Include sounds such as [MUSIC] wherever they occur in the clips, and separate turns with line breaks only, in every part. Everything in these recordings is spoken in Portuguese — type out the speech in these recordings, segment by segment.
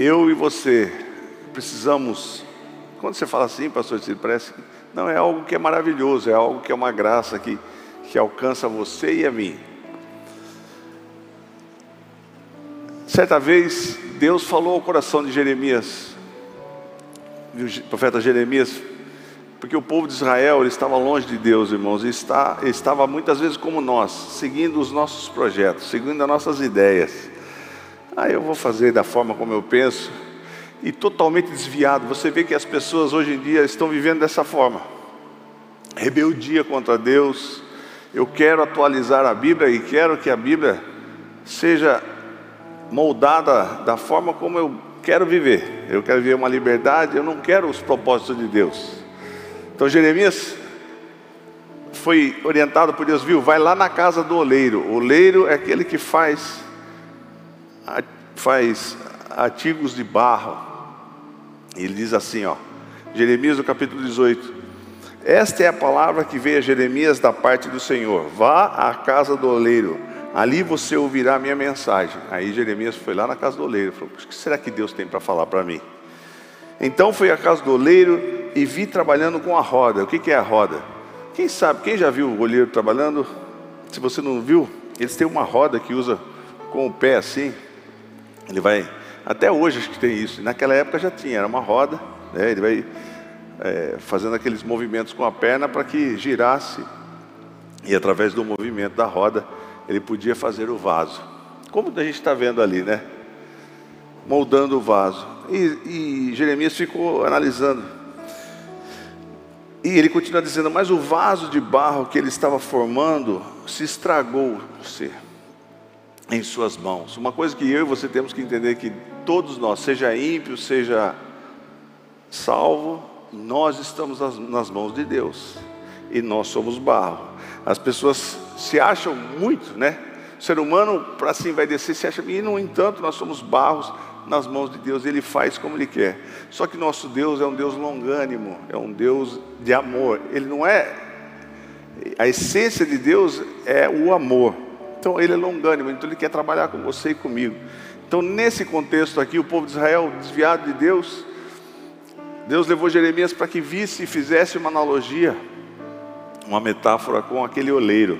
eu e você precisamos. Quando você fala assim, pastor, parece que não é algo que é maravilhoso, é algo que é uma graça que, que alcança você e a mim. Certa vez, Deus falou ao coração de Jeremias, o profeta Jeremias, porque o povo de Israel estava longe de Deus, irmãos, e está, estava muitas vezes como nós, seguindo os nossos projetos, seguindo as nossas ideias. Ah, eu vou fazer da forma como eu penso, e totalmente desviado. Você vê que as pessoas hoje em dia estão vivendo dessa forma. Rebeldia contra Deus. Eu quero atualizar a Bíblia e quero que a Bíblia seja moldada da forma como eu quero viver. Eu quero viver uma liberdade, eu não quero os propósitos de Deus. Então Jeremias foi orientado por Deus, viu? Vai lá na casa do oleiro. O oleiro é aquele que faz faz artigos de barro. Ele diz assim, ó, Jeremias no capítulo 18: Esta é a palavra que veio a Jeremias da parte do Senhor: Vá à casa do oleiro, ali você ouvirá a minha mensagem. Aí Jeremias foi lá na casa do oleiro, falou: O que será que Deus tem para falar para mim? Então fui à casa do oleiro e vi trabalhando com a roda. O que, que é a roda? Quem sabe, quem já viu o oleiro trabalhando? Se você não viu, eles têm uma roda que usa com o pé assim. Ele vai até hoje acho que tem isso. Naquela época já tinha, era uma roda, né? ele vai é, fazendo aqueles movimentos com a perna para que girasse, e através do movimento da roda ele podia fazer o vaso. Como a gente está vendo ali, né? Moldando o vaso. E, e Jeremias ficou analisando. E ele continua dizendo: Mas o vaso de barro que ele estava formando se estragou-se em suas mãos. Uma coisa que eu e você temos que entender que todos nós, seja ímpio, seja salvo, nós estamos nas, nas mãos de Deus e nós somos barro. As pessoas se acham muito, né? O ser humano para assim vai descer se acha e no entanto nós somos barros nas mãos de Deus, Ele faz como Ele quer. Só que nosso Deus é um Deus longânimo, é um Deus de amor. Ele não é a essência de Deus é o amor. Então ele é longânimo, então ele quer trabalhar com você e comigo. Então, nesse contexto aqui, o povo de Israel, desviado de Deus, Deus levou Jeremias para que visse e fizesse uma analogia, uma metáfora com aquele oleiro.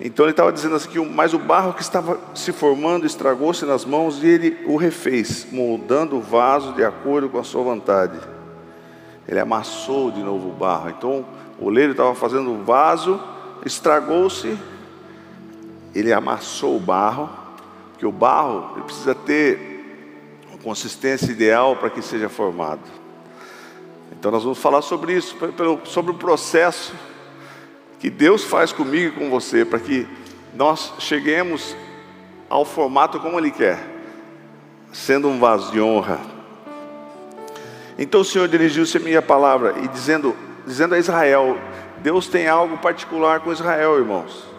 Então ele estava dizendo assim mas o barro que estava se formando estragou-se nas mãos e ele o refez, moldando o vaso de acordo com a sua vontade. Ele amassou de novo o barro. Então o oleiro estava fazendo o vaso, estragou-se ele amassou o barro, que o barro ele precisa ter uma consistência ideal para que seja formado. Então nós vamos falar sobre isso, sobre o processo que Deus faz comigo e com você, para que nós cheguemos ao formato como Ele quer, sendo um vaso de honra. Então o Senhor dirigiu-se a minha palavra e dizendo, dizendo a Israel, Deus tem algo particular com Israel, irmãos.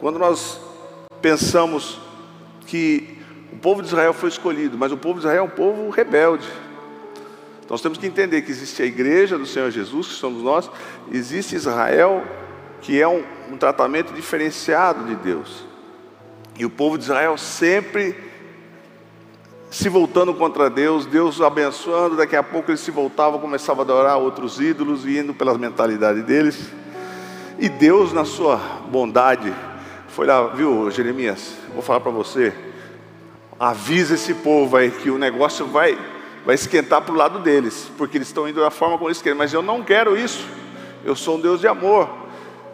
Quando nós pensamos que o povo de Israel foi escolhido, mas o povo de Israel é um povo rebelde. Nós temos que entender que existe a igreja do Senhor Jesus, que somos nós, existe Israel, que é um, um tratamento diferenciado de Deus. E o povo de Israel sempre se voltando contra Deus, Deus abençoando, daqui a pouco eles se voltavam, começavam a adorar outros ídolos, indo pelas mentalidades deles. E Deus, na sua bondade, foi lá, viu, Jeremias? Vou falar para você. Avisa esse povo aí que o negócio vai, vai esquentar para o lado deles, porque eles estão indo da forma como eles querem. Mas eu não quero isso. Eu sou um Deus de amor.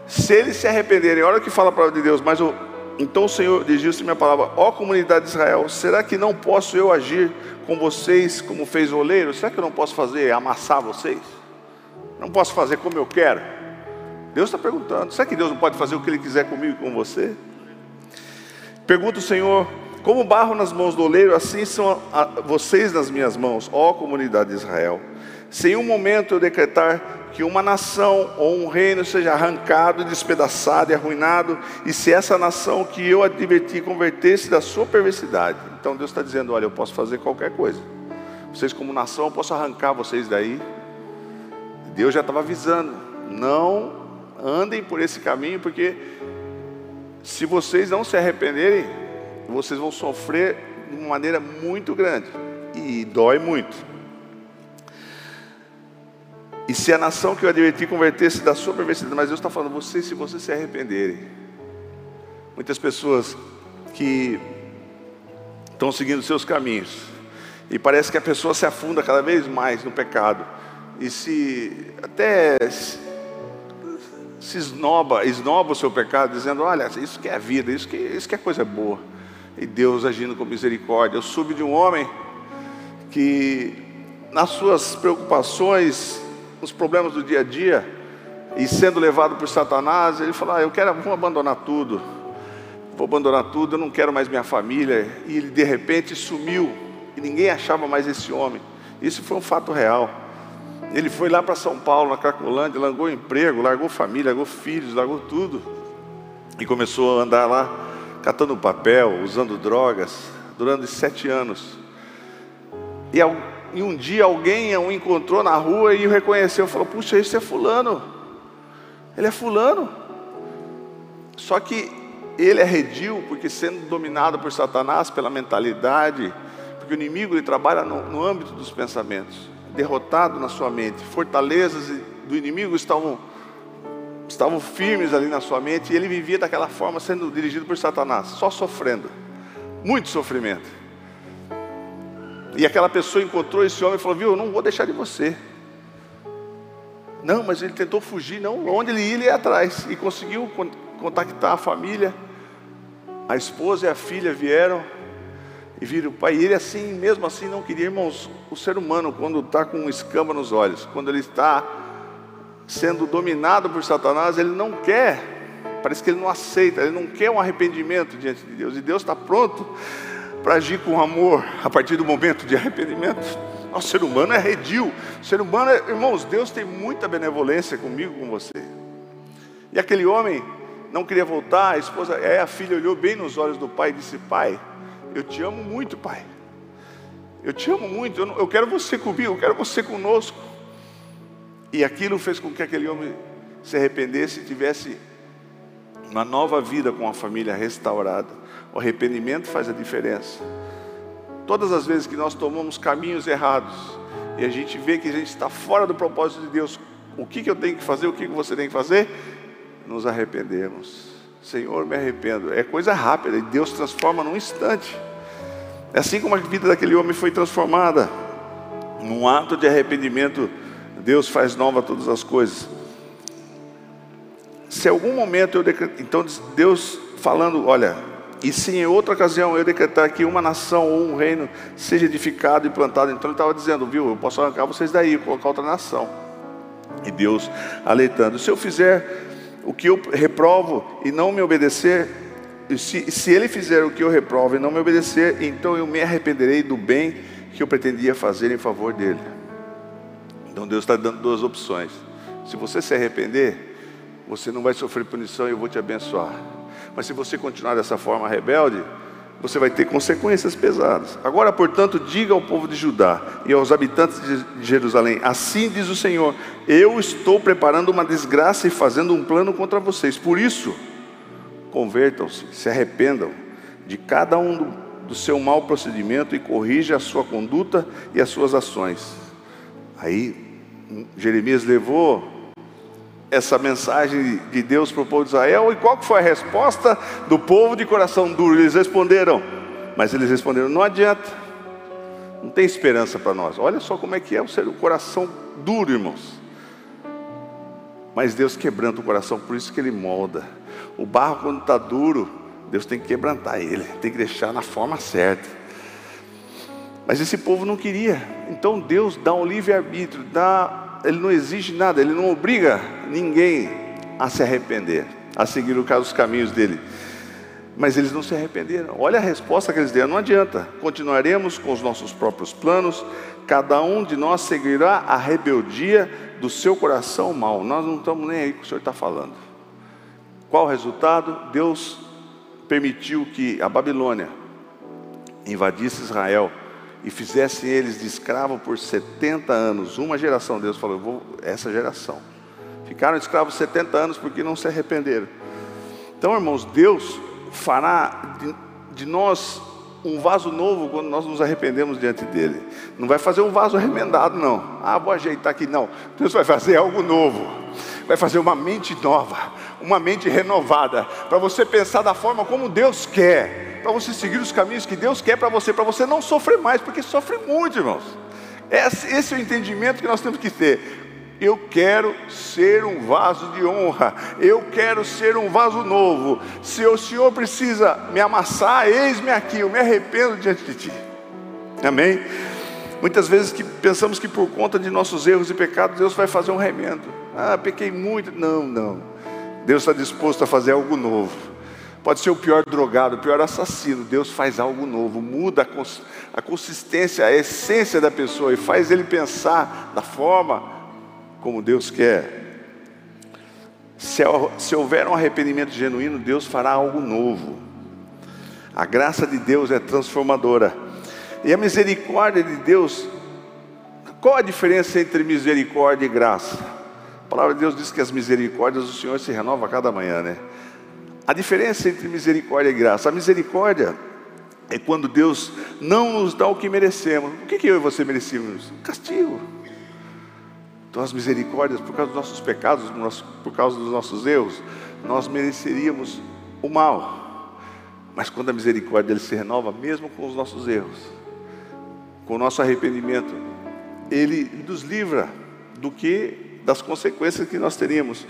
Se eles se arrependerem, olha o que fala a palavra de Deus. Mas o, então o Senhor dirigiu-se minha palavra: Ó comunidade de Israel, será que não posso eu agir com vocês como fez o oleiro? Será que eu não posso fazer amassar vocês? Não posso fazer como eu quero? Deus está perguntando: será que Deus não pode fazer o que Ele quiser comigo e com você? Pergunta o Senhor: como barro nas mãos do oleiro, assim são vocês nas minhas mãos, ó comunidade de Israel. Se em um momento eu decretar que uma nação ou um reino seja arrancado, despedaçado e arruinado, e se essa nação que eu adverti converter-se da sua perversidade, então Deus está dizendo: olha, eu posso fazer qualquer coisa. Vocês, como nação, eu posso arrancar vocês daí. Deus já estava avisando: não andem por esse caminho, porque se vocês não se arrependerem, vocês vão sofrer de uma maneira muito grande e dói muito. E se a nação que eu adverti convertesse da sua perversidade, mas Deus está falando, vocês, se vocês se arrependerem. Muitas pessoas que estão seguindo seus caminhos, e parece que a pessoa se afunda cada vez mais no pecado, e se até se esnoba, esnoba o seu pecado, dizendo: Olha, isso que é vida, isso que, isso que é coisa boa. E Deus agindo com misericórdia. Eu soube de um homem que, nas suas preocupações, os problemas do dia a dia, e sendo levado por Satanás, ele falou: ah, Eu quero, vou abandonar tudo, vou abandonar tudo, eu não quero mais minha família. E ele de repente sumiu, e ninguém achava mais esse homem. Isso foi um fato real. Ele foi lá para São Paulo, na Cracolândia, largou emprego, largou família, largou filhos, largou tudo. E começou a andar lá, catando papel, usando drogas, durante sete anos. E, um dia alguém o encontrou na rua e o reconheceu, falou: Puxa, esse é Fulano. Ele é Fulano. Só que ele arrediu, porque sendo dominado por Satanás, pela mentalidade, porque o inimigo ele trabalha no, no âmbito dos pensamentos derrotado na sua mente, fortalezas do inimigo estavam, estavam firmes ali na sua mente, e ele vivia daquela forma, sendo dirigido por Satanás, só sofrendo, muito sofrimento. E aquela pessoa encontrou esse homem e falou: Viu, eu não vou deixar de você. Não, mas ele tentou fugir, não, onde ele ia, ele ia atrás, e conseguiu contactar a família. A esposa e a filha vieram, e vira o pai. E ele assim, mesmo assim, não queria, irmãos, o ser humano, quando está com um escama nos olhos, quando ele está sendo dominado por Satanás, ele não quer, parece que ele não aceita, ele não quer um arrependimento diante de Deus. E Deus está pronto para agir com amor a partir do momento de arrependimento. O ser humano é redil. O ser humano, é, irmãos, Deus tem muita benevolência comigo, com você. E aquele homem não queria voltar, a esposa, é, a filha olhou bem nos olhos do pai e disse: Pai, eu te amo muito, Pai. Eu te amo muito. Eu, não, eu quero você comigo, eu quero você conosco. E aquilo fez com que aquele homem se arrependesse e tivesse uma nova vida com a família restaurada. O arrependimento faz a diferença. Todas as vezes que nós tomamos caminhos errados e a gente vê que a gente está fora do propósito de Deus, o que, que eu tenho que fazer, o que, que você tem que fazer? Nos arrependemos. Senhor, me arrependo. É coisa rápida Deus transforma num instante. É assim como a vida daquele homem foi transformada. Num ato de arrependimento, Deus faz nova todas as coisas. Se algum momento eu decretar, então Deus falando, olha, e se em outra ocasião eu decretar que uma nação ou um reino seja edificado e plantado, então ele estava dizendo, viu, eu posso arrancar vocês daí, colocar outra nação. E Deus alertando, se eu fizer o que eu reprovo e não me obedecer, se, se ele fizer o que eu reprovo e não me obedecer, então eu me arrependerei do bem que eu pretendia fazer em favor dele. Então Deus está dando duas opções. Se você se arrepender, você não vai sofrer punição e eu vou te abençoar. Mas se você continuar dessa forma rebelde, você vai ter consequências pesadas. Agora, portanto, diga ao povo de Judá e aos habitantes de Jerusalém: Assim diz o Senhor: Eu estou preparando uma desgraça e fazendo um plano contra vocês. Por isso, convertam-se, se arrependam de cada um do, do seu mau procedimento e corrija a sua conduta e as suas ações. Aí, Jeremias levou essa mensagem de Deus para o povo de Israel. E qual foi a resposta do povo de coração duro? Eles responderam, mas eles responderam: não adianta, não tem esperança para nós. Olha só como é que é o ser o coração duro, irmãos. Mas Deus quebranta o coração, por isso que Ele molda. O barro, quando está duro, Deus tem que quebrantar ele, tem que deixar na forma certa. Mas esse povo não queria. Então Deus dá um livre-arbítrio, dá ele não exige nada, ele não obriga ninguém a se arrepender, a seguir os caminhos dele. Mas eles não se arrependeram. Olha a resposta que eles deram: não adianta, continuaremos com os nossos próprios planos, cada um de nós seguirá a rebeldia do seu coração mal. Nós não estamos nem aí com o Senhor está falando. Qual o resultado? Deus permitiu que a Babilônia invadisse Israel e fizessem eles de escravo por 70 anos, uma geração, Deus falou, vou, essa geração. Ficaram escravos 70 anos porque não se arrependeram. Então, irmãos, Deus fará de, de nós um vaso novo quando nós nos arrependemos diante dele. Não vai fazer um vaso remendado, não. Ah, vou ajeitar aqui, não. Deus vai fazer algo novo. Vai fazer uma mente nova, uma mente renovada, para você pensar da forma como Deus quer, para você seguir os caminhos que Deus quer para você, para você não sofrer mais, porque sofre muito, irmãos. Esse, esse é o entendimento que nós temos que ter. Eu quero ser um vaso de honra, eu quero ser um vaso novo. Se o Senhor precisa me amassar, eis-me aqui, eu me arrependo diante de Ti. Amém? Muitas vezes que pensamos que por conta de nossos erros e pecados, Deus vai fazer um remendo. Ah, pequei muito. Não, não. Deus está disposto a fazer algo novo. Pode ser o pior drogado, o pior assassino. Deus faz algo novo, muda a consistência, a essência da pessoa e faz ele pensar da forma como Deus quer. Se, se houver um arrependimento genuíno, Deus fará algo novo. A graça de Deus é transformadora. E a misericórdia de Deus, qual a diferença entre misericórdia e graça? A palavra de Deus diz que as misericórdias do Senhor se renovam a cada manhã, né? A diferença entre misericórdia e graça, a misericórdia é quando Deus não nos dá o que merecemos. O que, eu e você merecíamos? Castigo. Então, as misericórdias, por causa dos nossos pecados, por causa dos nossos erros, nós mereceríamos o mal. Mas quando a misericórdia ele se renova, mesmo com os nossos erros, com o nosso arrependimento, ele nos livra do que das consequências que nós teríamos.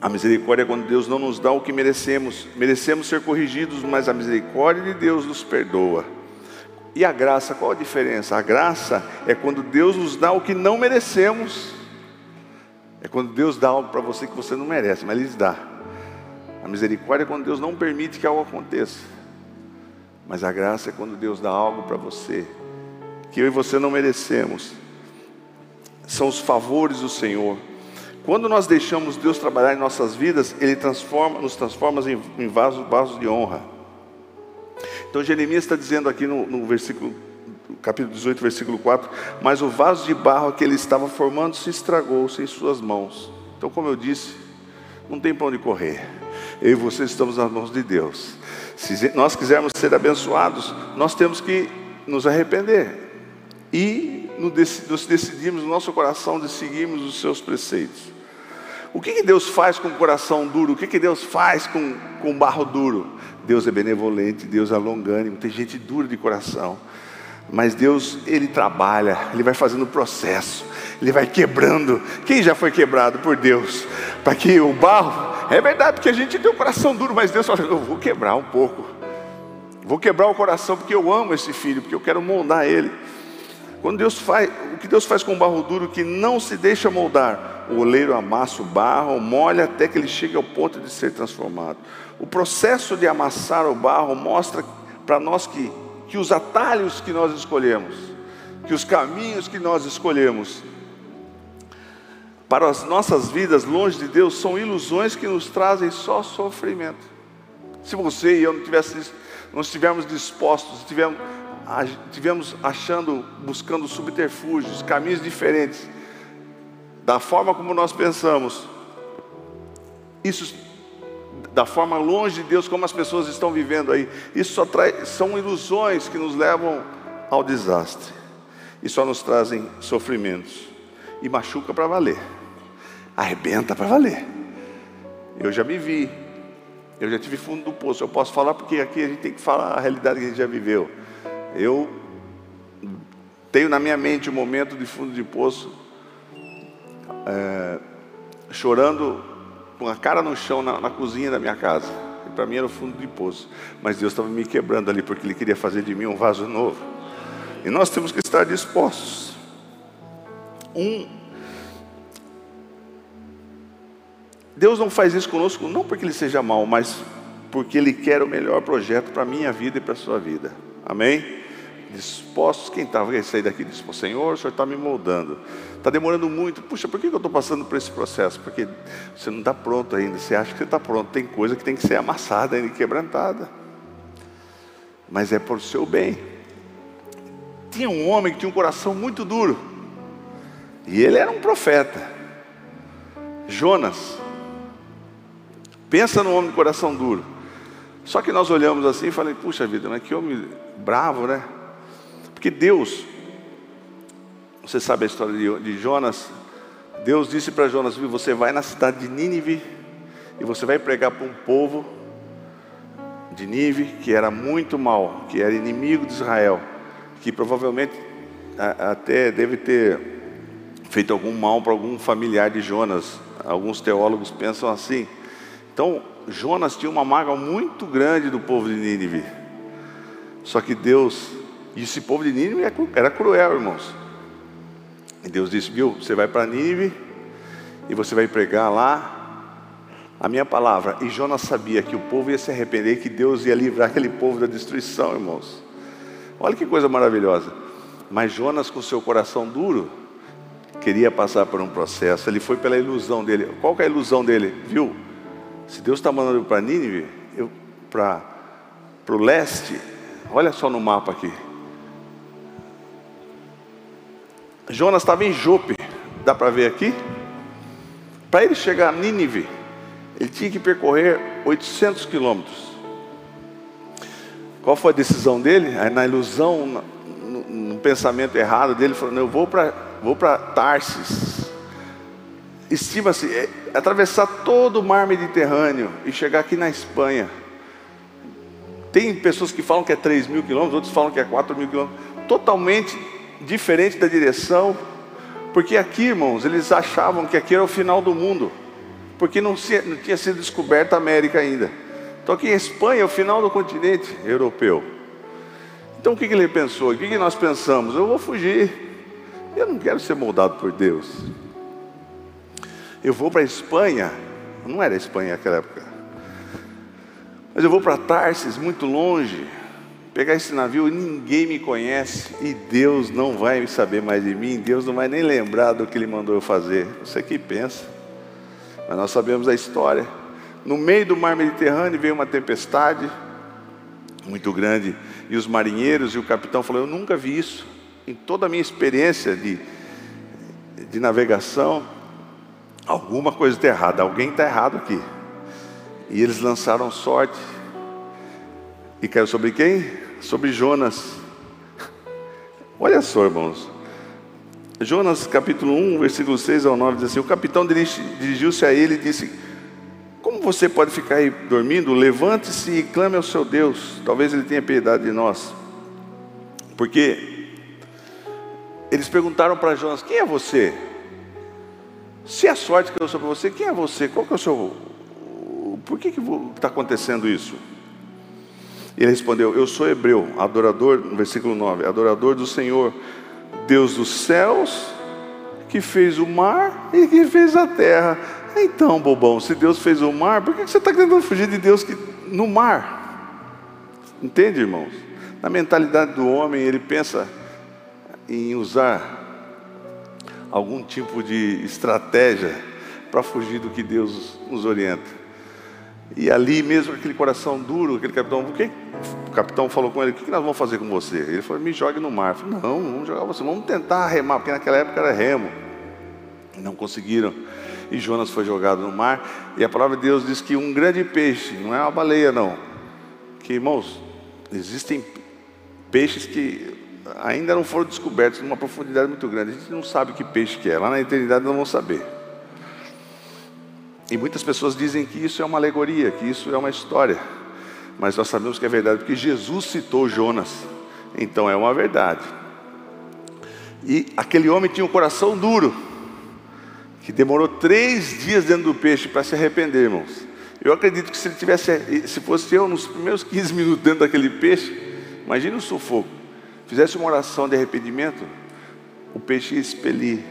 A misericórdia é quando Deus não nos dá o que merecemos. Merecemos ser corrigidos, mas a misericórdia de Deus nos perdoa. E a graça, qual a diferença? A graça é quando Deus nos dá o que não merecemos. É quando Deus dá algo para você que você não merece, mas Ele dá. A misericórdia é quando Deus não permite que algo aconteça. Mas a graça é quando Deus dá algo para você que eu e você não merecemos. São os favores do Senhor. Quando nós deixamos Deus trabalhar em nossas vidas, Ele transforma, nos transforma em, em vasos, vasos de honra. Então Jeremias está dizendo aqui no, no versículo, capítulo 18, versículo 4, mas o vaso de barro que ele estava formando se estragou-se em suas mãos. Então, como eu disse, não tem para onde correr. Eu e você estamos nas mãos de Deus. Se nós quisermos ser abençoados, nós temos que nos arrepender e nos decidirmos no nosso coração de seguirmos os seus preceitos. O que, que Deus faz com o coração duro? O que, que Deus faz com, com barro duro? Deus é benevolente, Deus é longânimo, tem gente dura de coração. Mas Deus, Ele trabalha, Ele vai fazendo o processo, Ele vai quebrando. Quem já foi quebrado por Deus? Para que o barro, é verdade, porque a gente tem o coração duro, mas Deus fala: eu vou quebrar um pouco, vou quebrar o coração, porque eu amo esse filho, porque eu quero moldar ele. Quando Deus faz, o que Deus faz com o barro duro que não se deixa moldar, o oleiro amassa o barro, molha até que ele chegue ao ponto de ser transformado. O processo de amassar o barro mostra para nós que, que os atalhos que nós escolhemos, que os caminhos que nós escolhemos, para as nossas vidas longe de Deus, são ilusões que nos trazem só sofrimento. Se você e eu não, tivesse, não estivermos dispostos, estivermos tivemos achando, buscando subterfúgios, caminhos diferentes, da forma como nós pensamos, isso, da forma longe de Deus, como as pessoas estão vivendo aí, isso só traz, são ilusões que nos levam ao desastre, e só nos trazem sofrimentos, e machuca para valer, arrebenta para valer. Eu já me vi, eu já tive fundo do poço, eu posso falar porque aqui a gente tem que falar a realidade que a gente já viveu. Eu tenho na minha mente um momento de fundo de poço, é, chorando com a cara no chão na, na cozinha da minha casa. Para mim era o fundo de poço, mas Deus estava me quebrando ali porque Ele queria fazer de mim um vaso novo. E nós temos que estar dispostos. Um, Deus não faz isso conosco não porque Ele seja mau, mas porque Ele quer o melhor projeto para a minha vida e para a sua vida. Amém? dispostos. Quem estava tá, sair daqui disse: Senhor, o Senhor está me moldando. Está demorando muito. Puxa, por que eu estou passando por esse processo? Porque você não está pronto ainda. Você acha que você está pronto. Tem coisa que tem que ser amassada e quebrantada. Mas é por seu bem. Tinha um homem que tinha um coração muito duro. E ele era um profeta. Jonas. Pensa no homem de coração duro. Só que nós olhamos assim e falei, puxa vida, mas que homem bravo, né? Porque Deus, você sabe a história de, de Jonas? Deus disse para Jonas: Você vai na cidade de Nínive e você vai pregar para um povo de Nínive que era muito mal, que era inimigo de Israel, que provavelmente até deve ter feito algum mal para algum familiar de Jonas. Alguns teólogos pensam assim. Então, Jonas tinha uma mágoa muito grande do povo de Nínive. Só que Deus, e esse povo de Nínive era cruel, irmãos. E Deus disse: Viu, você vai para Nínive e você vai pregar lá a minha palavra. E Jonas sabia que o povo ia se arrepender, que Deus ia livrar aquele povo da destruição, irmãos. Olha que coisa maravilhosa. Mas Jonas, com seu coração duro, queria passar por um processo. Ele foi pela ilusão dele. Qual é a ilusão dele? Viu? Se Deus está mandando para Nínive, para o leste, olha só no mapa aqui. Jonas estava em Jope, dá para ver aqui? Para ele chegar a Nínive, ele tinha que percorrer 800 quilômetros. Qual foi a decisão dele? Aí, na ilusão, no, no, pensamento errado dele, falou: Eu vou para vou Tarsis. Estima-se é, atravessar todo o mar Mediterrâneo e chegar aqui na Espanha. Tem pessoas que falam que é 3 mil quilômetros, outros falam que é 4 mil quilômetros. Totalmente diferente da direção, porque aqui, irmãos, eles achavam que aqui era o final do mundo, porque não, se, não tinha sido descoberta a América ainda. Então aqui em Espanha é o final do continente europeu. Então o que, que ele pensou? O que, que nós pensamos? Eu vou fugir. Eu não quero ser moldado por Deus. Eu vou para a Espanha. Não era a Espanha naquela época. Mas eu vou para Tarsis, muito longe pegar esse navio e ninguém me conhece e Deus não vai saber mais de mim, Deus não vai nem lembrar do que Ele mandou eu fazer. Você que pensa, mas nós sabemos a história. No meio do mar Mediterrâneo veio uma tempestade muito grande e os marinheiros e o capitão falou: Eu nunca vi isso em toda a minha experiência de, de navegação. Alguma coisa está errada, alguém está errado aqui. E eles lançaram sorte e caiu sobre quem? Sobre Jonas. Olha só, irmãos. Jonas capítulo 1, versículo 6 ao 9 diz assim: O capitão dirigiu-se a ele e disse: Como você pode ficar aí dormindo? Levante-se e clame ao seu Deus. Talvez ele tenha piedade de nós. Porque eles perguntaram para Jonas: Quem é você? Se a sorte caiu sobre você, quem é você? Qual que é o seu. Por que está acontecendo isso? Ele respondeu: Eu sou hebreu, adorador, no versículo 9, adorador do Senhor, Deus dos céus, que fez o mar e que fez a terra. Então, bobão, se Deus fez o mar, por que você está querendo fugir de Deus que, no mar? Entende, irmãos? Na mentalidade do homem, ele pensa em usar algum tipo de estratégia para fugir do que Deus nos orienta. E ali mesmo, aquele coração duro, aquele capitão, o, que, o capitão falou com ele: O que nós vamos fazer com você? Ele falou: Me jogue no mar. Eu falei, não, não vamos jogar você, vamos tentar remar, porque naquela época era remo. Não conseguiram. E Jonas foi jogado no mar. E a palavra de Deus diz que um grande peixe, não é uma baleia, não. Que irmãos, existem peixes que ainda não foram descobertos numa profundidade muito grande. A gente não sabe que peixe que é. Lá na eternidade não vamos saber. E muitas pessoas dizem que isso é uma alegoria, que isso é uma história. Mas nós sabemos que é verdade, porque Jesus citou Jonas. Então é uma verdade. E aquele homem tinha um coração duro, que demorou três dias dentro do peixe para se arrepender, irmãos. Eu acredito que se ele tivesse, se fosse eu nos primeiros 15 minutos dentro daquele peixe, imagine o sufoco. Fizesse uma oração de arrependimento, o peixe ia expelir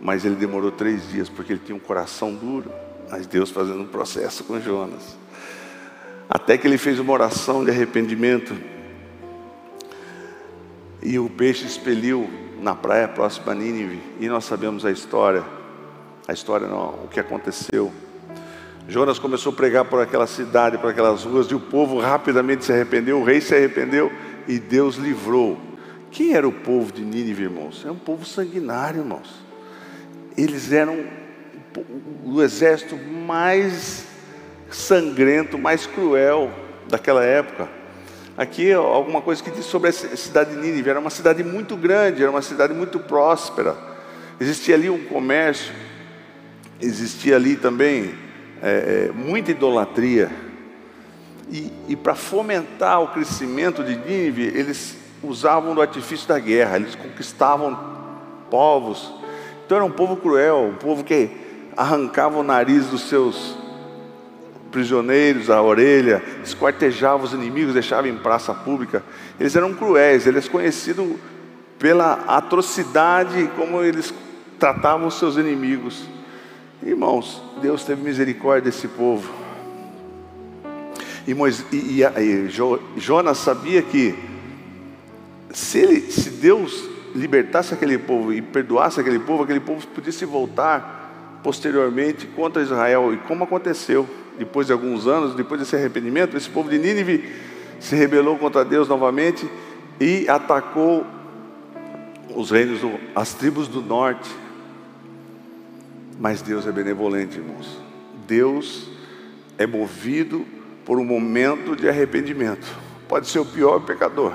mas ele demorou três dias porque ele tinha um coração duro. Mas Deus fazendo um processo com Jonas. Até que ele fez uma oração de arrependimento. E o peixe expeliu na praia próxima a Nínive. E nós sabemos a história. A história não, o que aconteceu. Jonas começou a pregar por aquela cidade, por aquelas ruas, e o povo rapidamente se arrependeu, o rei se arrependeu e Deus livrou. Quem era o povo de Nínive, irmãos? É um povo sanguinário, irmãos eles eram o exército mais sangrento, mais cruel daquela época. Aqui alguma coisa que diz sobre a cidade de Nínive. Era uma cidade muito grande, era uma cidade muito próspera. Existia ali um comércio, existia ali também é, é muita idolatria. E, e para fomentar o crescimento de Nínive, eles usavam do artifício da guerra, eles conquistavam povos. Então era um povo cruel, um povo que arrancava o nariz dos seus prisioneiros, a orelha, esquartejava os inimigos, deixava em praça pública. Eles eram cruéis, eles conhecidos pela atrocidade como eles tratavam os seus inimigos. Irmãos, Deus teve misericórdia desse povo. E, Moisés, e, e, e Jonas sabia que se, ele, se Deus libertasse aquele povo e perdoasse aquele povo, aquele povo podia se voltar posteriormente contra Israel. E como aconteceu? depois de alguns anos, depois desse arrependimento, esse povo de Nínive se rebelou contra Deus novamente e atacou os reinos, do, as tribos do norte. Mas Deus é benevolente, irmãos. Deus é movido por um momento de arrependimento. Pode ser o pior pecador.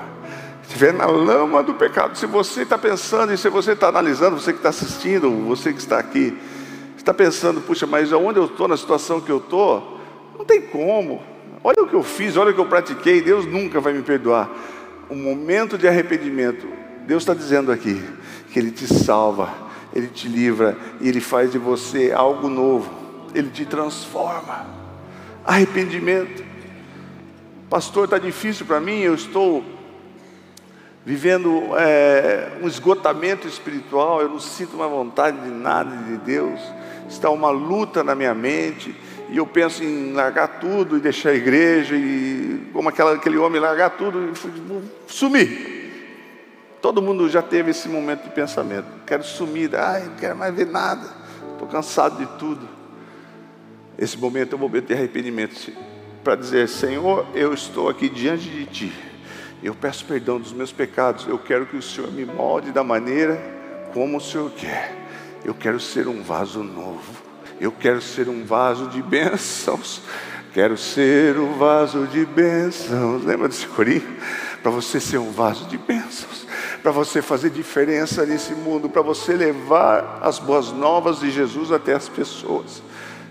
Estiver na lama do pecado. Se você está pensando e se você está analisando, você que está assistindo, você que está aqui, está pensando, puxa, mas onde eu estou, na situação que eu estou, não tem como. Olha o que eu fiz, olha o que eu pratiquei, Deus nunca vai me perdoar. Um momento de arrependimento, Deus está dizendo aqui que Ele te salva, Ele te livra e Ele faz de você algo novo, Ele te transforma. Arrependimento, pastor, está difícil para mim, eu estou vivendo é, um esgotamento espiritual, eu não sinto mais vontade de nada de Deus, está uma luta na minha mente e eu penso em largar tudo e deixar a igreja, e como aquela, aquele homem largar tudo e sumir. Todo mundo já teve esse momento de pensamento. Quero sumir, ai, não quero mais ver nada, estou cansado de tudo. Esse momento é um momento de arrependimento para dizer: Senhor, eu estou aqui diante de Ti. Eu peço perdão dos meus pecados. Eu quero que o Senhor me molde da maneira como o Senhor quer. Eu quero ser um vaso novo. Eu quero ser um vaso de bênçãos. Quero ser um vaso de bênçãos. Lembra desse corinho? Para você ser um vaso de bênçãos. Para você fazer diferença nesse mundo. Para você levar as boas novas de Jesus até as pessoas.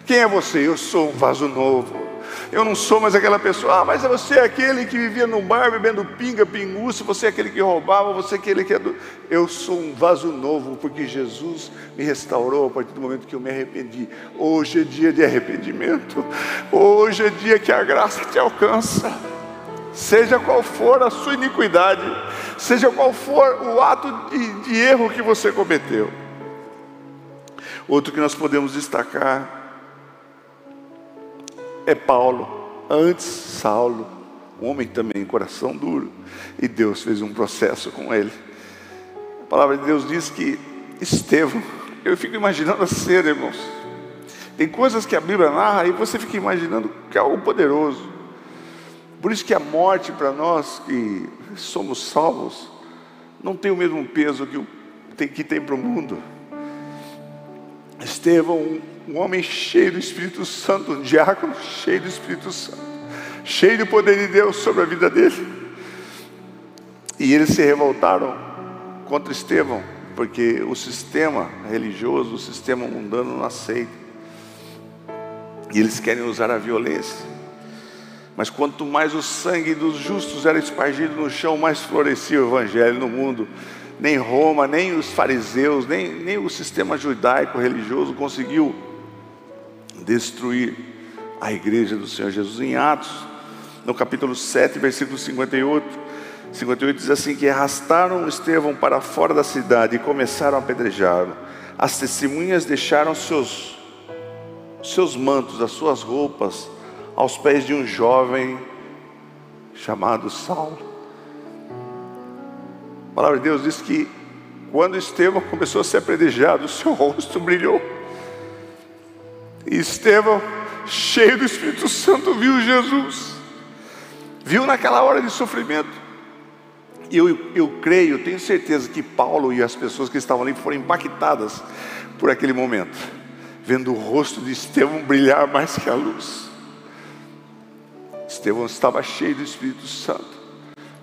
Quem é você? Eu sou um vaso novo. Eu não sou mais aquela pessoa, ah, mas você é aquele que vivia no bar bebendo pinga, pinguço, você é aquele que roubava, você é aquele que é do... Eu sou um vaso novo, porque Jesus me restaurou a partir do momento que eu me arrependi. Hoje é dia de arrependimento, hoje é dia que a graça te alcança. Seja qual for a sua iniquidade, seja qual for o ato de, de erro que você cometeu. Outro que nós podemos destacar é Paulo, antes Saulo, um homem também, coração duro, e Deus fez um processo com ele. A palavra de Deus diz que Estevão, eu fico imaginando a cena, irmãos. Tem coisas que a Bíblia narra e você fica imaginando que é algo poderoso. Por isso que a morte para nós que somos salvos não tem o mesmo peso que, o, que tem para o mundo. Estevão, um homem cheio do Espírito Santo, um diácono cheio do Espírito Santo, cheio do poder de Deus sobre a vida dele. E eles se revoltaram contra Estevão, porque o sistema religioso, o sistema mundano não aceita. E eles querem usar a violência. Mas quanto mais o sangue dos justos era espargido no chão, mais florescia o evangelho no mundo nem Roma, nem os fariseus, nem, nem o sistema judaico religioso conseguiu destruir a igreja do Senhor Jesus. Em Atos, no capítulo 7, versículo 58, 58 diz assim: que arrastaram Estevão para fora da cidade e começaram a apedrejá-lo. As testemunhas deixaram seus, seus mantos, as suas roupas, aos pés de um jovem chamado Saulo. A palavra de Deus diz que quando Estevão começou a ser apredejado, o [LAUGHS] seu rosto brilhou. E Estevão, cheio do Espírito Santo, viu Jesus. Viu naquela hora de sofrimento. E eu, eu creio, tenho certeza que Paulo e as pessoas que estavam ali foram impactadas por aquele momento, vendo o rosto de Estevão brilhar mais que a luz. Estevão estava cheio do Espírito Santo.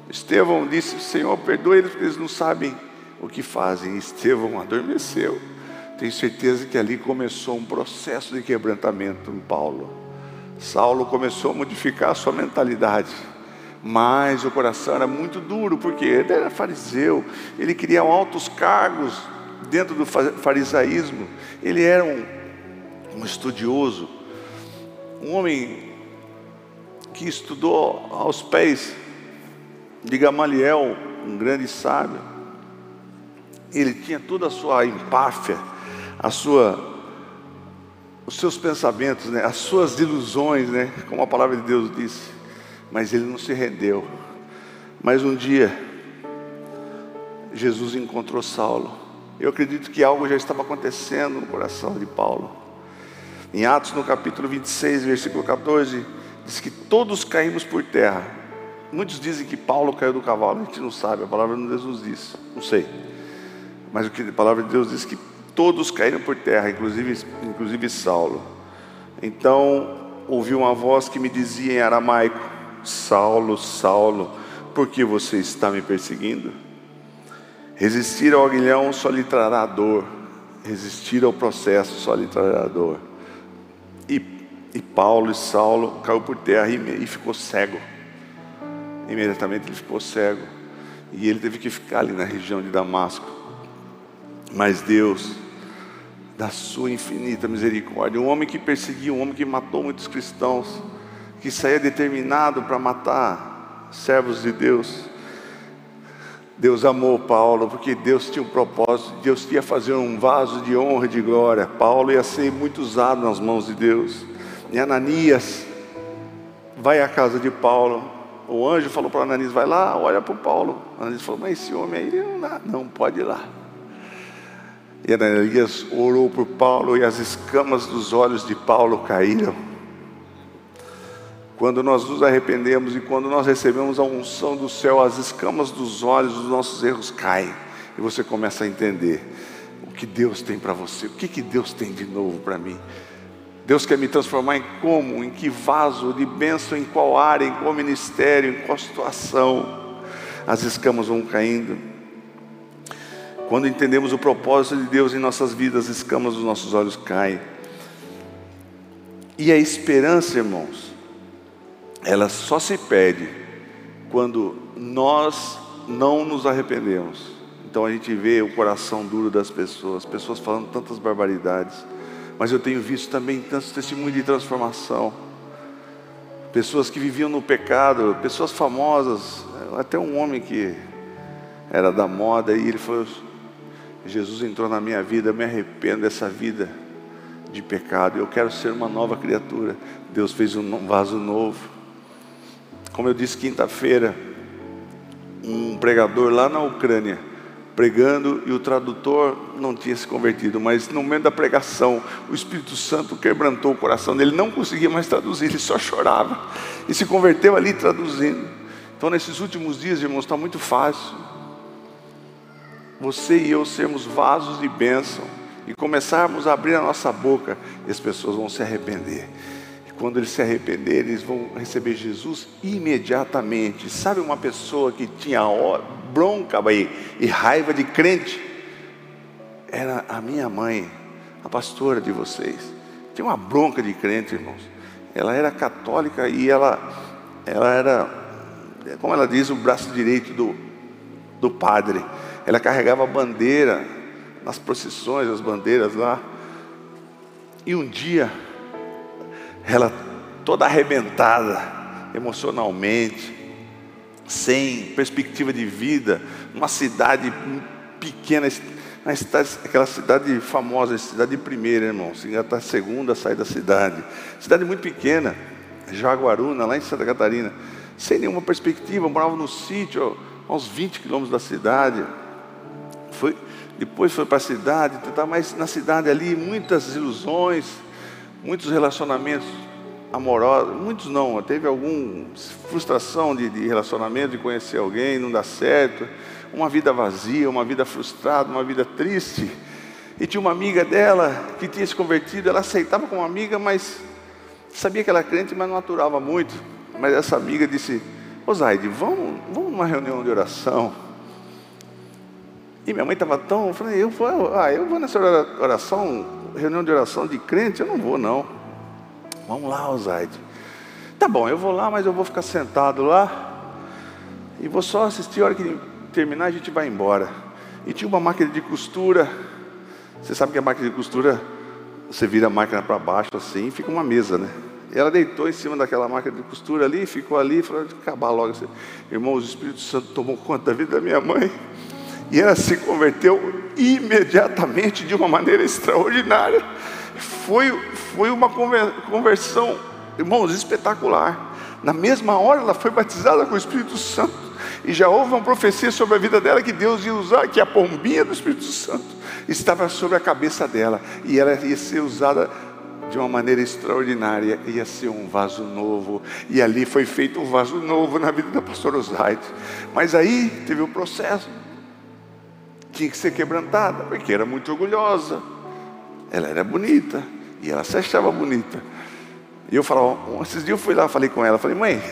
Estevão disse: Senhor, perdoe eles porque eles não sabem o que fazem. Estevão adormeceu. Tenho certeza que ali começou um processo de quebrantamento em Paulo. Saulo começou a modificar a sua mentalidade, mas o coração era muito duro, porque ele era fariseu, ele queria altos cargos dentro do farisaísmo, ele era um, um estudioso, um homem que estudou aos pés de Gamaliel, um grande sábio. Ele tinha toda a sua empáfia, a sua, os seus pensamentos, né, as suas ilusões, né, como a palavra de Deus disse. Mas ele não se rendeu. Mas um dia, Jesus encontrou Saulo. Eu acredito que algo já estava acontecendo no coração de Paulo. Em Atos, no capítulo 26, versículo 14, diz que todos caímos por terra. Muitos dizem que Paulo caiu do cavalo, a gente não sabe, a palavra de Deus nos diz, não sei. Mas o que a palavra de Deus diz que todos caíram por terra, inclusive, inclusive Saulo. Então ouvi uma voz que me dizia em aramaico: Saulo, Saulo, por que você está me perseguindo? Resistir ao aguilhão só lhe trará dor, resistir ao processo só lhe trará dor. E, e Paulo e Saulo caiu por terra e, e ficou cego. Imediatamente ele ficou cego. E ele teve que ficar ali na região de Damasco. Mas Deus, da sua infinita misericórdia, um homem que perseguiu, um homem que matou muitos cristãos, que saía determinado para matar servos de Deus. Deus amou Paulo, porque Deus tinha um propósito, Deus ia fazer um vaso de honra e de glória. Paulo ia ser muito usado nas mãos de Deus. E Ananias vai à casa de Paulo. O anjo falou para Ananias: vai lá, olha para o Paulo. Ananias falou: mas esse homem aí não, não pode ir lá. E Ananias orou por Paulo e as escamas dos olhos de Paulo caíram. Quando nós nos arrependemos e quando nós recebemos a unção do céu, as escamas dos olhos dos nossos erros caem e você começa a entender o que Deus tem para você, o que, que Deus tem de novo para mim. Deus quer me transformar em como, em que vaso de bênção, em qual área, em qual ministério, em qual situação. As escamas vão caindo. Quando entendemos o propósito de Deus em nossas vidas, as escamas dos nossos olhos caem. E a esperança, irmãos, ela só se perde quando nós não nos arrependemos. Então a gente vê o coração duro das pessoas, pessoas falando tantas barbaridades. Mas eu tenho visto também tantos testemunhos de transformação. Pessoas que viviam no pecado, pessoas famosas, até um homem que era da moda e ele falou: Jesus entrou na minha vida, eu me arrependo dessa vida de pecado, eu quero ser uma nova criatura. Deus fez um vaso novo. Como eu disse quinta-feira, um pregador lá na Ucrânia, pregando e o tradutor não tinha se convertido, mas no momento da pregação, o Espírito Santo quebrantou o coração dele, não conseguia mais traduzir, ele só chorava e se converteu ali traduzindo. Então, nesses últimos dias, irmãos, está muito fácil você e eu sermos vasos de bênção e começarmos a abrir a nossa boca, e as pessoas vão se arrepender. E quando eles se arrependerem, eles vão receber Jesus imediatamente. Sabe uma pessoa que tinha bronca e, e raiva de crente? Era a minha mãe, a pastora de vocês. Tinha uma bronca de crente, irmãos. Ela era católica e ela, ela era, como ela diz, o braço direito do, do padre. Ela carregava bandeira nas procissões, as bandeiras lá. E um dia, ela toda arrebentada emocionalmente, sem perspectiva de vida, numa cidade pequena, na cidade, aquela cidade famosa, cidade primeira, irmão, está segunda, sai da cidade, cidade muito pequena, Jaguaruna, lá em Santa Catarina, sem nenhuma perspectiva, morava no sítio, a uns 20 quilômetros da cidade, foi, depois foi para a cidade, mas na cidade ali muitas ilusões, muitos relacionamentos amorosos, muitos não, teve alguma frustração de, de relacionamento, de conhecer alguém, não dá certo, uma vida vazia, uma vida frustrada, uma vida triste. E tinha uma amiga dela que tinha se convertido, ela aceitava como amiga, mas sabia que ela era crente, mas não aturava muito. Mas essa amiga disse: Ô Zaide, vamos, vamos numa reunião de oração. E minha mãe estava tão. Eu falei: eu vou, ah, eu vou nessa oração, reunião de oração de crente? Eu não vou, não. Vamos lá, Zaide. Tá bom, eu vou lá, mas eu vou ficar sentado lá. E vou só assistir, a hora que terminar a gente vai embora. E tinha uma máquina de costura. Você sabe que a máquina de costura, você vira a máquina para baixo assim e fica uma mesa, né? E ela deitou em cima daquela máquina de costura ali, ficou ali, falou acabar logo. Irmão, o Espírito Santo tomou conta da vida da minha mãe. E ela se converteu imediatamente de uma maneira extraordinária. Foi, foi uma conversão, irmãos, espetacular. Na mesma hora ela foi batizada com o Espírito Santo. E já houve uma profecia sobre a vida dela que Deus ia usar, que a pombinha do Espírito Santo estava sobre a cabeça dela. E ela ia ser usada de uma maneira extraordinária, ia ser um vaso novo, e ali foi feito um vaso novo na vida da pastora Osaide. Mas aí teve o um processo, tinha que ser quebrantada, porque era muito orgulhosa, ela era bonita, e ela se achava bonita. E eu falava, esses dias eu fui lá, falei com ela, falei, mãe,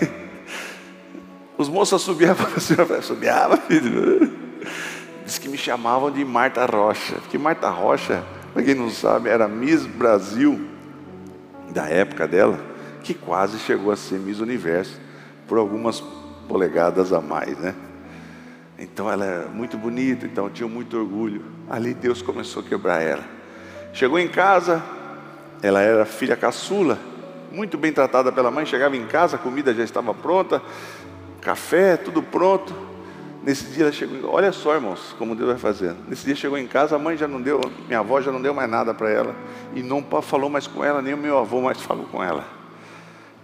[LAUGHS] os moços para a senhora, subiava, filho. [LAUGHS] Diz que me chamavam de Marta Rocha, porque Marta Rocha, para quem não sabe, era Miss Brasil da época dela, que quase chegou a ser Miss Universo, por algumas polegadas a mais, né? Então ela era muito bonita, então tinha muito orgulho. Ali Deus começou a quebrar ela. Chegou em casa, ela era filha caçula, muito bem tratada pela mãe. Chegava em casa, a comida já estava pronta, café, tudo pronto. Nesse dia ela chegou, olha só, irmãos, como Deus vai fazendo. Nesse dia chegou em casa, a mãe já não deu, minha avó já não deu mais nada para ela e não falou mais com ela, nem o meu avô mais falou com ela.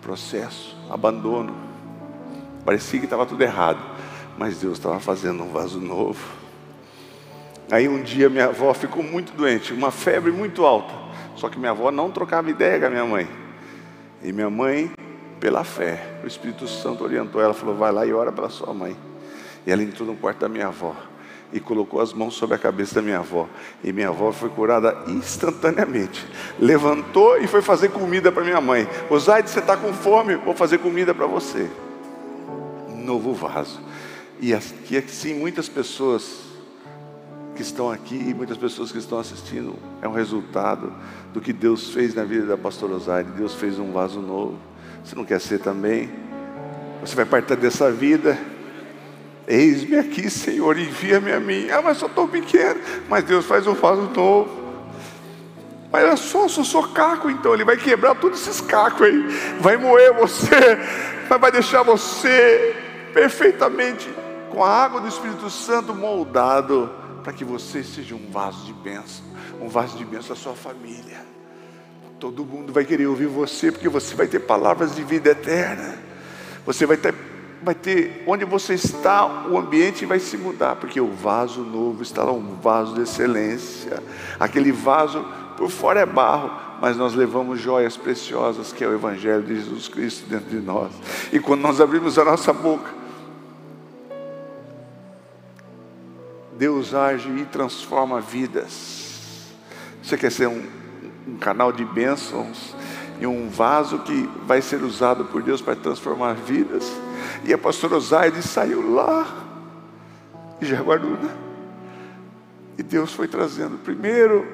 Processo, abandono. Parecia que estava tudo errado, mas Deus estava fazendo um vaso novo. Aí um dia minha avó ficou muito doente, uma febre muito alta. Só que minha avó não trocava ideia com a minha mãe. E minha mãe, pela fé, o Espírito Santo orientou ela, falou: vai lá e ora pela sua mãe. E ela entrou no quarto da minha avó e colocou as mãos sobre a cabeça da minha avó. E minha avó foi curada instantaneamente. Levantou e foi fazer comida para minha mãe. Osaide, você está com fome? Vou fazer comida para você. Novo vaso. E aqui, assim, muitas pessoas que estão aqui e muitas pessoas que estão assistindo, é um resultado do que Deus fez na vida da pastora Osaide. Deus fez um vaso novo. Você não quer ser também? Você vai partir dessa vida Eis-me aqui, Senhor, envia-me a mim. Ah, mas só estou pequeno. Mas Deus faz um vaso novo. Mas olha só, sou só caco, então Ele vai quebrar todos esses cacos aí. Vai moer você, mas vai deixar você perfeitamente com a água do Espírito Santo moldado para que você seja um vaso de bênção, um vaso de bênção à sua família. Todo mundo vai querer ouvir você, porque você vai ter palavras de vida eterna. Você vai ter vai ter, onde você está, o ambiente vai se mudar, porque o vaso novo está lá, um vaso de excelência. Aquele vaso, por fora é barro, mas nós levamos joias preciosas, que é o Evangelho de Jesus Cristo dentro de nós. E quando nós abrimos a nossa boca, Deus age e transforma vidas. Você quer ser um, um canal de bênçãos e um vaso que vai ser usado por Deus para transformar vidas? E a pastora Osaide saiu lá de Jaguaruna. E Deus foi trazendo primeiro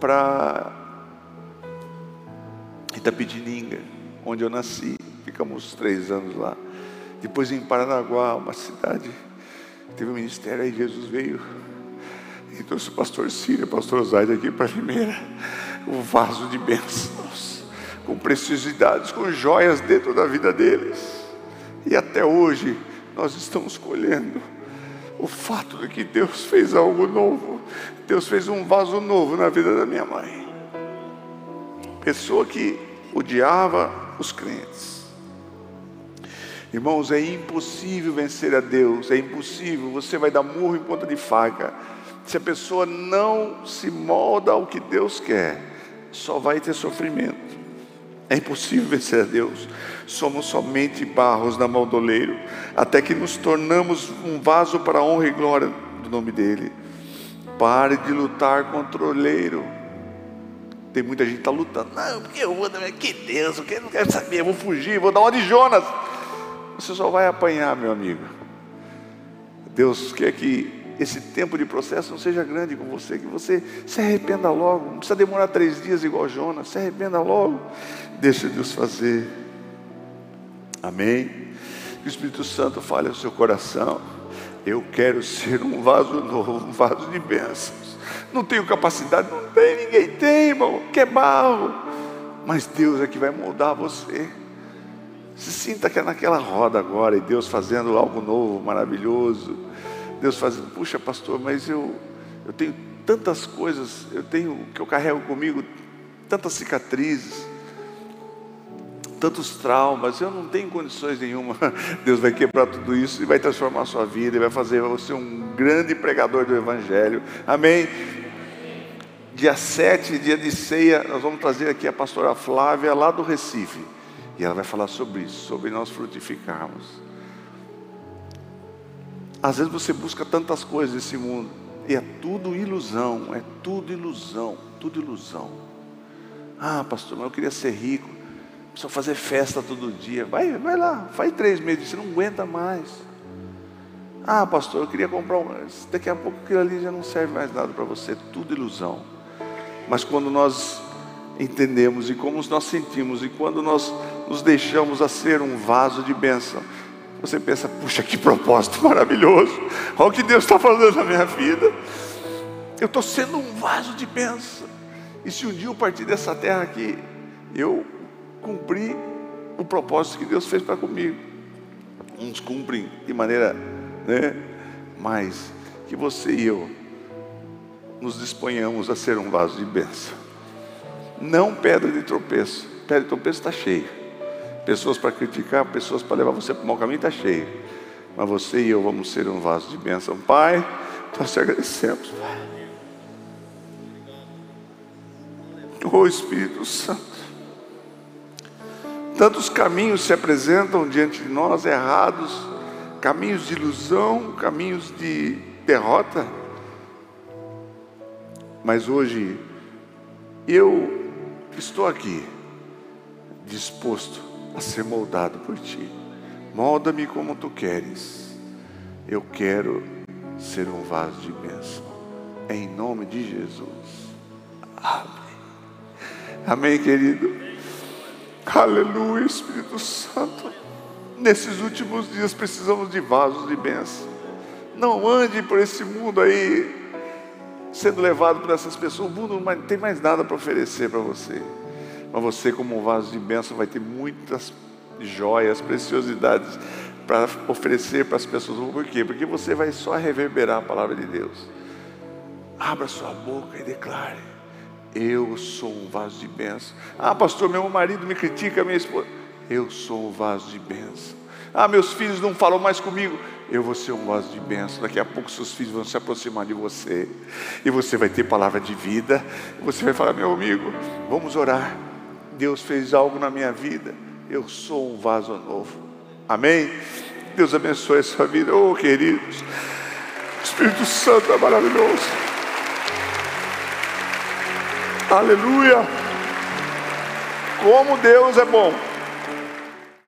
para Itapetininga, onde eu nasci. Ficamos três anos lá. Depois em Paranaguá, uma cidade. Teve um ministério aí, Jesus veio. E trouxe o pastor Sírio, o pastor Osaide aqui para Limeira. O vaso de bênçãos com preciosidades, com joias dentro da vida deles. E até hoje nós estamos colhendo o fato de que Deus fez algo novo. Deus fez um vaso novo na vida da minha mãe. Pessoa que odiava os crentes. Irmãos, é impossível vencer a Deus, é impossível. Você vai dar murro em ponta de faca. Se a pessoa não se molda ao que Deus quer, só vai ter sofrimento. É impossível vencer a Deus. Somos somente barros na mão do oleiro, até que nos tornamos um vaso para a honra e glória do nome dele. Pare de lutar contra o oleiro. Tem muita gente que está lutando. Não, porque eu vou, que Deus, eu não quero saber, eu vou fugir, vou dar uma de Jonas. Você só vai apanhar, meu amigo. Deus quer que esse tempo de processo não seja grande com você, que você se arrependa logo. Não precisa demorar três dias igual Jonas, se arrependa logo. Deixa Deus fazer. Amém? Que o Espírito Santo fale ao seu coração. Eu quero ser um vaso novo, um vaso de bênçãos. Não tenho capacidade, não tem, ninguém tem, irmão, que é barro. Mas Deus é que vai moldar você. Se sinta que é naquela roda agora e Deus fazendo algo novo, maravilhoso. Deus fazendo, puxa pastor, mas eu, eu tenho tantas coisas, eu tenho que eu carrego comigo, tantas cicatrizes, tantos traumas, eu não tenho condições nenhuma. [LAUGHS] Deus vai quebrar tudo isso e vai transformar a sua vida, e vai fazer você um grande pregador do Evangelho. Amém? Dia 7, dia de ceia, nós vamos trazer aqui a pastora Flávia lá do Recife. E ela vai falar sobre isso, sobre nós frutificarmos. Às vezes você busca tantas coisas nesse mundo, e é tudo ilusão, é tudo ilusão, tudo ilusão. Ah, pastor, mas eu queria ser rico, precisa fazer festa todo dia. Vai, vai lá, faz três meses, você não aguenta mais. Ah, pastor, eu queria comprar um. Daqui a pouco aquilo ali já não serve mais nada para você, tudo ilusão. Mas quando nós entendemos e como nós sentimos e quando nós nos deixamos a ser um vaso de bênção. Você pensa, puxa, que propósito maravilhoso, olha o que Deus está fazendo na minha vida. Eu estou sendo um vaso de bênção. E se um dia eu partir dessa terra aqui, eu cumpri o propósito que Deus fez para comigo. Uns cumprem de maneira, né? Mas que você e eu nos disponhamos a ser um vaso de bênção. Não pedra de tropeço. Pedra de tropeço está cheio pessoas para criticar, pessoas para levar você para o mau caminho, está cheio. Mas você e eu vamos ser um vaso de bênção. Pai, nós te agradecemos. Oh Espírito Santo. Tantos caminhos se apresentam diante de nós errados, caminhos de ilusão, caminhos de derrota. Mas hoje eu estou aqui disposto a ser moldado por ti. Molda-me como tu queres. Eu quero ser um vaso de bênção. Em nome de Jesus. Amém. Amém, querido. Aleluia, Espírito Santo. Nesses últimos dias precisamos de vasos de bênção. Não ande por esse mundo aí sendo levado por essas pessoas. O mundo não tem mais nada para oferecer para você. Mas você, como um vaso de bênção, vai ter muitas joias, preciosidades para oferecer para as pessoas. Por quê? Porque você vai só reverberar a palavra de Deus. Abra sua boca e declare: Eu sou um vaso de bênção. Ah, pastor, meu marido me critica, minha esposa. Eu sou um vaso de bênção. Ah, meus filhos não falam mais comigo. Eu vou ser um vaso de bênção. Daqui a pouco seus filhos vão se aproximar de você. E você vai ter palavra de vida. Você vai falar, meu amigo, vamos orar. Deus fez algo na minha vida. Eu sou um vaso novo. Amém? Deus abençoe a sua vida. Oh, queridos. Espírito Santo é maravilhoso. Aleluia. Como Deus é bom.